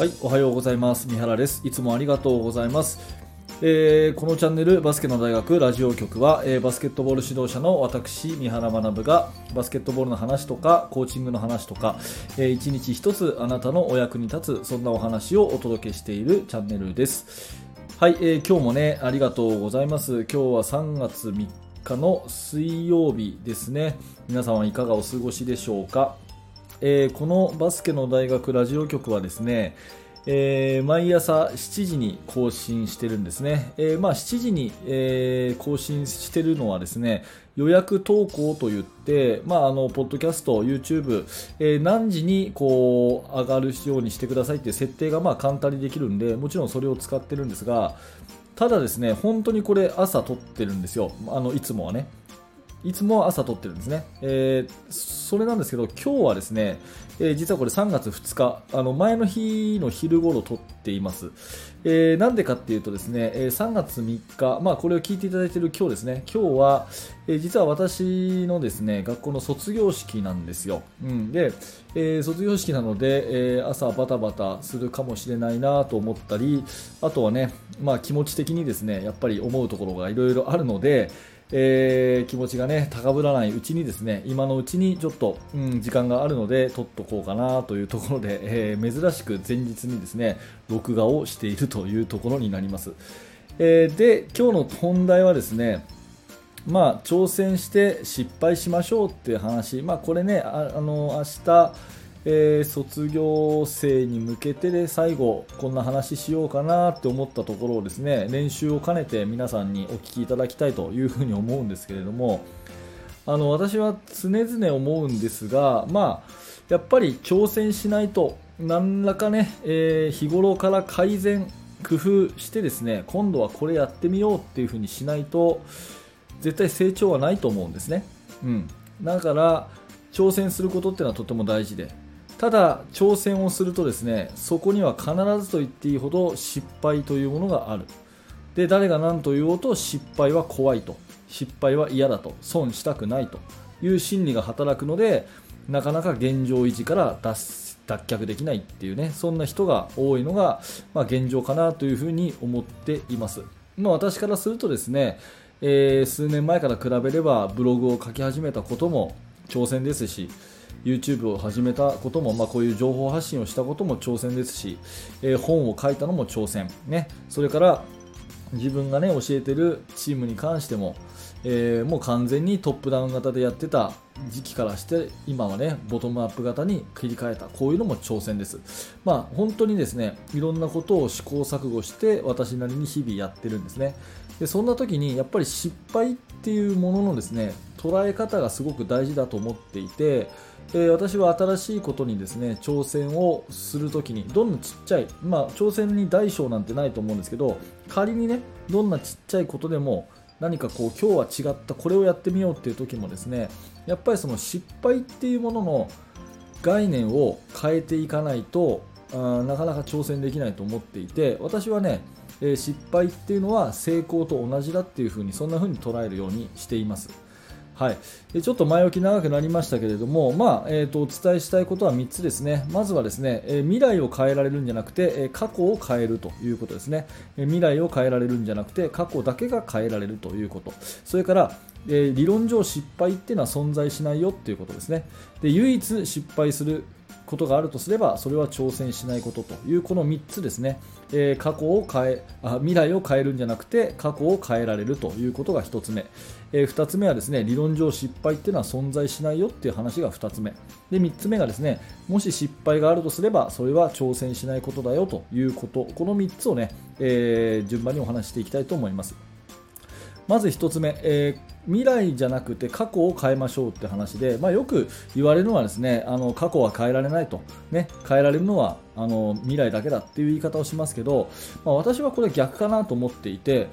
はい、おはようございます。三原です。いつもありがとうございます。えーこのチャンネルバスケの大学ラジオ局は、えーバスケットボール指導者の私三原学がバスケットボールの話とかコーチングの話とか、えー一日一つあなたのお役に立つそんなお話をお届けしているチャンネルです。はい、えー今日もねありがとうございます。今日は3月3日の水曜日ですね。皆さんはいかがお過ごしでしょうか。えーこのバスケの大学ラジオ局はですね、えー毎朝7時に更新してるんですね、えーまあ、7時に、えー更新してるのはですね予約投稿といって、まあ、あのポッドキャスト、YouTube、えー何時にこう上がるようにしてくださいっていう設定がまあ簡単にできるんでもちろんそれを使ってるんですがただですね本当にこれ朝撮ってるんですよ。あのいつもはね。いつも朝撮ってるんですね。えーそれなんですけど、今日はですね、えー実はこれ3月2日、あの前の日の昼頃撮っています。えーなんでかっていうとですね、え3月3日、まあこれを聞いていただいている今日ですね、今日は、え実は私のですね、学校の卒業式なんですよ。うん、で、え卒業式なので、え朝バタバタするかもしれないなと思ったり、あとはね、まあ気持ち的にですね、やっぱり思うところがいろいろあるので、えー気持ちがね高ぶらないうちにですね今のうちにちょっと、うん、時間があるので撮っとこうかなというところで、えー珍しく前日にですね録画をしているというところになります、えーで今日の本題はですねまあ、挑戦して失敗しましょうっていう話、まあ、これね、ああの明日、えー卒業生に向けてで最後、こんな話しようかなって思ったところをですね練習を兼ねて皆さんにお聞きいただきたいというふうに思うんですけれども、あの私は常々思うんですが、まあ、やっぱり挑戦しないと何らかね、えー日頃から改善工夫してですね今度はこれやってみようっていうふうにしないと絶対成長はないと思うんですね、うん、だから挑戦することっていうのはとても大事でただ挑戦をするとですねそこには必ずと言っていいほど失敗というものがある。で誰が何と言おうと失敗は怖いと。失敗は嫌だと。損したくないと。いう心理が働くのでなかなか現状維持から脱却できないっていうねそんな人が多いのが、まあ、現状かなというふうに思っています、まあ、私からするとですね、えー数年前から比べればブログを書き始めたことも挑戦ですし YouTube を始めたことも、まあ、こういう情報発信をしたことも挑戦ですし、えー本を書いたのも挑戦、ね、それから自分がね教えてるチームに関しても、えーもう完全にトップダウン型でやってた時期からして今はねボトムアップ型に切り替えたこういうのも挑戦です。まあ本当にですねいろんなことを試行錯誤して私なりに日々やってるんですね。でそんな時にやっぱり失敗っていうもののですね捉え方がすごく大事だと思っていてえー私は新しいことにですね挑戦をするときにどんなちっちゃい、まあ、挑戦に大小なんてないと思うんですけど仮にねどんなちっちゃいことでも何かこう今日は違ったこれをやってみようっていう時もですねやっぱりその失敗っていうものの概念を変えていかないとあなかなか挑戦できないと思っていて私はね、えー失敗っていうのは成功と同じだっていうふうにそんなふうに捉えるようにしています。はい、でちょっと前置き長くなりましたけれども、まあえー、とお伝えしたいことは3つですね、まずはですね、え未来を変えられるんじゃなくて、え過去を変えるということですね、え未来を変えられるんじゃなくて、過去だけが変えられるということ、それから、え理論上失敗っていうのは存在しないよっていうことですね、で唯一失敗することがあるとすればそれは挑戦しないことというこの3つですね、えー過去を変えあ未来を変えるんじゃなくて過去を変えられるということが1つ目、え2つ目はですね理論上失敗っていうのは存在しないよっていう話が2つ目。で3つ目がですねもし失敗があるとすればそれは挑戦しないことだよということ。この3つをね、えー順番にお話ししていきたいと思います。まず1つ目、えー未来じゃなくて過去を変えましょうって話で、まあ、よく言われるのはですねあの過去は変えられないと、ね、変えられるのはあの未来だけだっていう言い方をしますけど、まあ、私はこれ逆かなと思っていて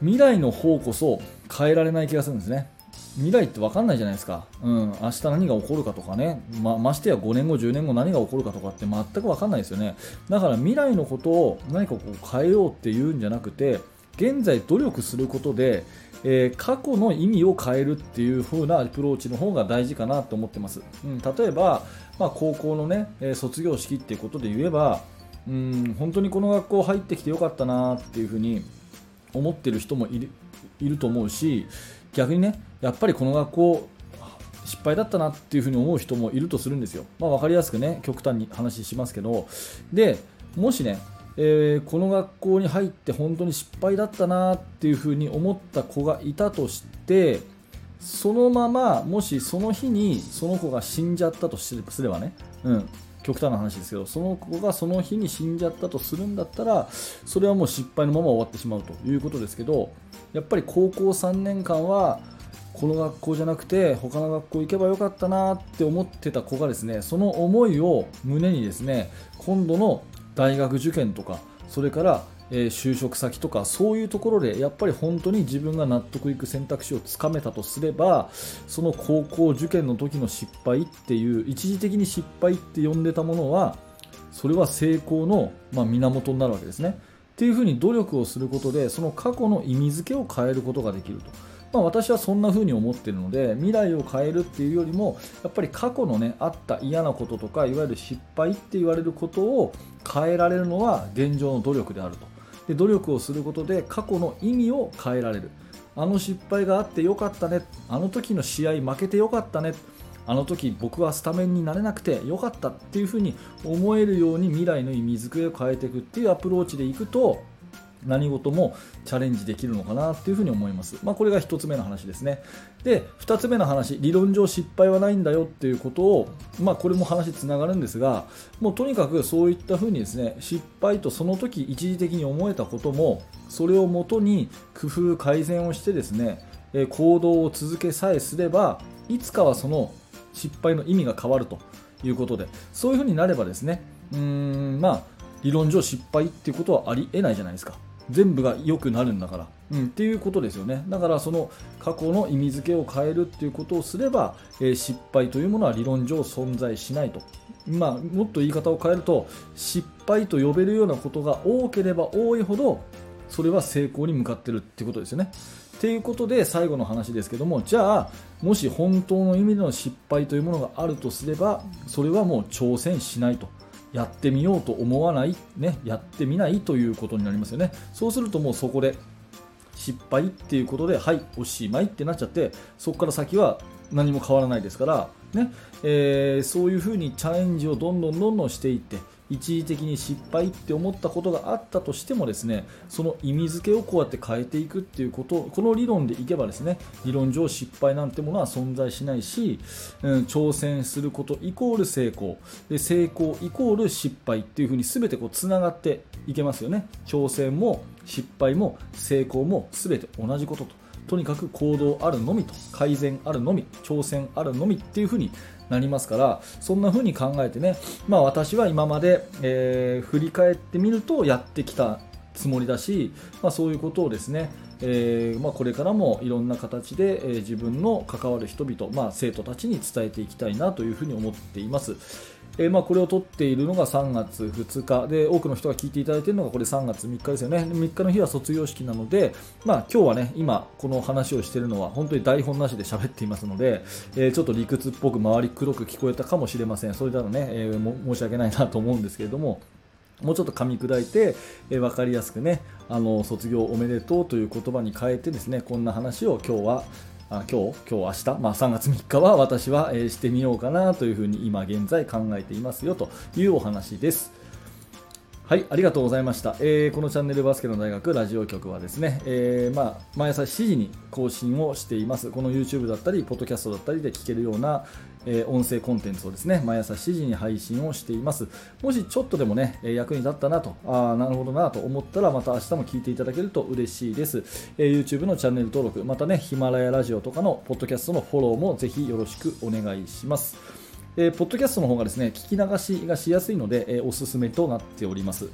未来の方こそ変えられない気がするんですね。未来って分かんないじゃないですか、うん、明日何が起こるかとかね、まましてや5年後、10年後何が起こるかとかって全く分かんないですよね、だから未来のことを何かこう変えようっていうんじゃなくて、現在努力することで、えー過去の意味を変えるっていう風なアプローチの方が大事かなと思ってます。うん、例えば、まあ、高校のね、え卒業式っていうことで言えば、うん本当にこの学校入ってきてよかったなっていうふうに思ってる人もいると思うし逆にねやっぱりこの学校失敗だったなっていうふうに思う人もいるとするんですよ、まあ、分かりやすくね極端に話しますけどでもしね、えー、この学校に入って本当に失敗だったなっていうふうに思った子がいたとしてそのままもしその日にその子が死んじゃったとすればね、うん、極端な話ですけどその子がその日に死んじゃったとするんだったらそれはもう失敗のまま終わってしまうということですけどやっぱり高校3年間はこの学校じゃなくて他の学校行けばよかったなって思ってた子がですねその思いを胸にですね今度の大学受験とかそれからえ就職先とかそういうところでやっぱり本当に自分が納得いく選択肢をつかめたとすればその高校受験の時の失敗っていう一時的に失敗って呼んでたものはそれは成功の、ま、源になるわけですね。っていうふうに努力をすることでその過去の意味付けを変えることができると。まあ、私はそんな風に思ってるので未来を変えるっていうよりもやっぱり過去のねあった嫌なこととかいわゆる失敗って言われることを変えられるのは現状の努力であると。で努力をすることで過去の意味を変えられる。あの失敗があってよかったね。あの時の試合負けてよかったね。あの時僕はスタメンになれなくてよかったっていうふうに思えるように未来の意味付けを変えていくっていうアプローチでいくと何事もチャレンジできるのかなっていうふうに思います。まあ、これが1つ目の話ですね。で、2つ目の話、理論上失敗はないんだよっていうことを、まあ、これも話つながるんですが、もうとにかくそういったふうにですね、失敗とその時一時的に思えたことも、それをもとに工夫、改善をしてですね、行動を続けさえすれば、いつかはその失敗の意味が変わるということで、そういうふうになればですね、うーん、まあ、理論上失敗っていうことはありえないじゃないですか。全部が良くなるんだから、うん、っていうことですよねだからその過去の意味付けを変えるっていうことをすれば、えー、失敗というものは理論上存在しないと、まあ、もっと言い方を変えると失敗と呼べるようなことが多ければ多いほどそれは成功に向かってるってことですよね。ということで最後の話ですけどもじゃあもし本当の意味での失敗というものがあるとすればそれはもう挑戦しないと。やってみようと思わない、ね、やってみないということになりますよね。そうするともうそこで失敗っていうことで、はい、おしまいってなっちゃって、そこから先は何も変わらないですから、ねえー、そういうふうにチャレンジをどんどんどんどんしていって、一時的に失敗って思ったことがあったとしてもですねその意味付けをこうやって変えていくっていうことこの理論でいけばですね理論上失敗なんてものは存在しないし、うん、挑戦することイコール成功。で成功イコール失敗っていうふうに全てこうつながっていけますよね。挑戦も失敗も成功も全て同じことと。とにかく行動あるのみと改善あるのみ挑戦あるのみっていうふうになりますからそんな風に考えてね、まあ、私は今まで、えー、振り返ってみるとやってきたつもりだし、まあ、そういうことをですね、えー、まあ、これからもいろんな形で、えー、自分の関わる人々、まあ、生徒たちに伝えていきたいなというふうに思っています。えー、まあ、これを撮っているのが3月2日。で多くの人が聞いていただいているのがこれ3月3日ですよね。3日の日は卒業式なので、まあ、今日はね今この話をしているのは本当に台本なしで喋っていますので、えー、ちょっと理屈っぽく周り黒く聞こえたかもしれません。それならね、えー、申し訳ないなと思うんですけれどももうちょっと噛み砕いて、えー、分かりやすくねあの卒業おめでとうという言葉に変えてですねこんな話を今日はあ今日、今日、明日、まあ、3月3日は私は、え、してみようかなというふうに今現在考えていますよというお話です。はい、ありがとうございました。えー、このチャンネルバスケの大学ラジオ局はですね、えー、まあ、毎朝7時に更新をしています。この YouTube だったり、ポッドキャストだったりで聞けるような、えー、音声コンテンツをですね、毎朝7時に配信をしています。もしちょっとでもね、役に立ったなと、ああなるほどなと思ったら、また明日も聞いていただけると嬉しいです。え YouTube のチャンネル登録、またね、ヒマラヤラジオとかのポッドキャストのフォローもぜひよろしくお願いします。えー、ポッドキャストの方がですね聞き流しがしやすいので、えー、おすすめとなっております。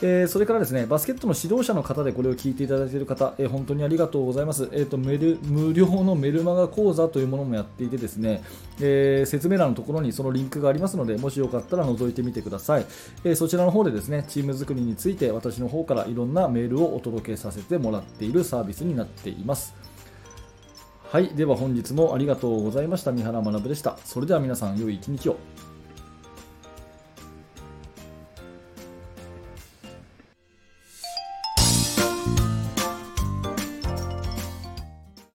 えー、それからですねバスケットの指導者の方でこれを聞いていただいている方、えー、本当にありがとうございます、えーと、メル無料のメルマガ講座というものもやっていてですね、えー、説明欄のところにそのリンクがありますのでもしよかったら覗いてみてください、えそちらの方でですねチーム作りについて私の方からいろんなメールをお届けさせてもらっているサービスになっています。はい。では本日もありがとうございました。三原学でした。それでは皆さん、良い一日を。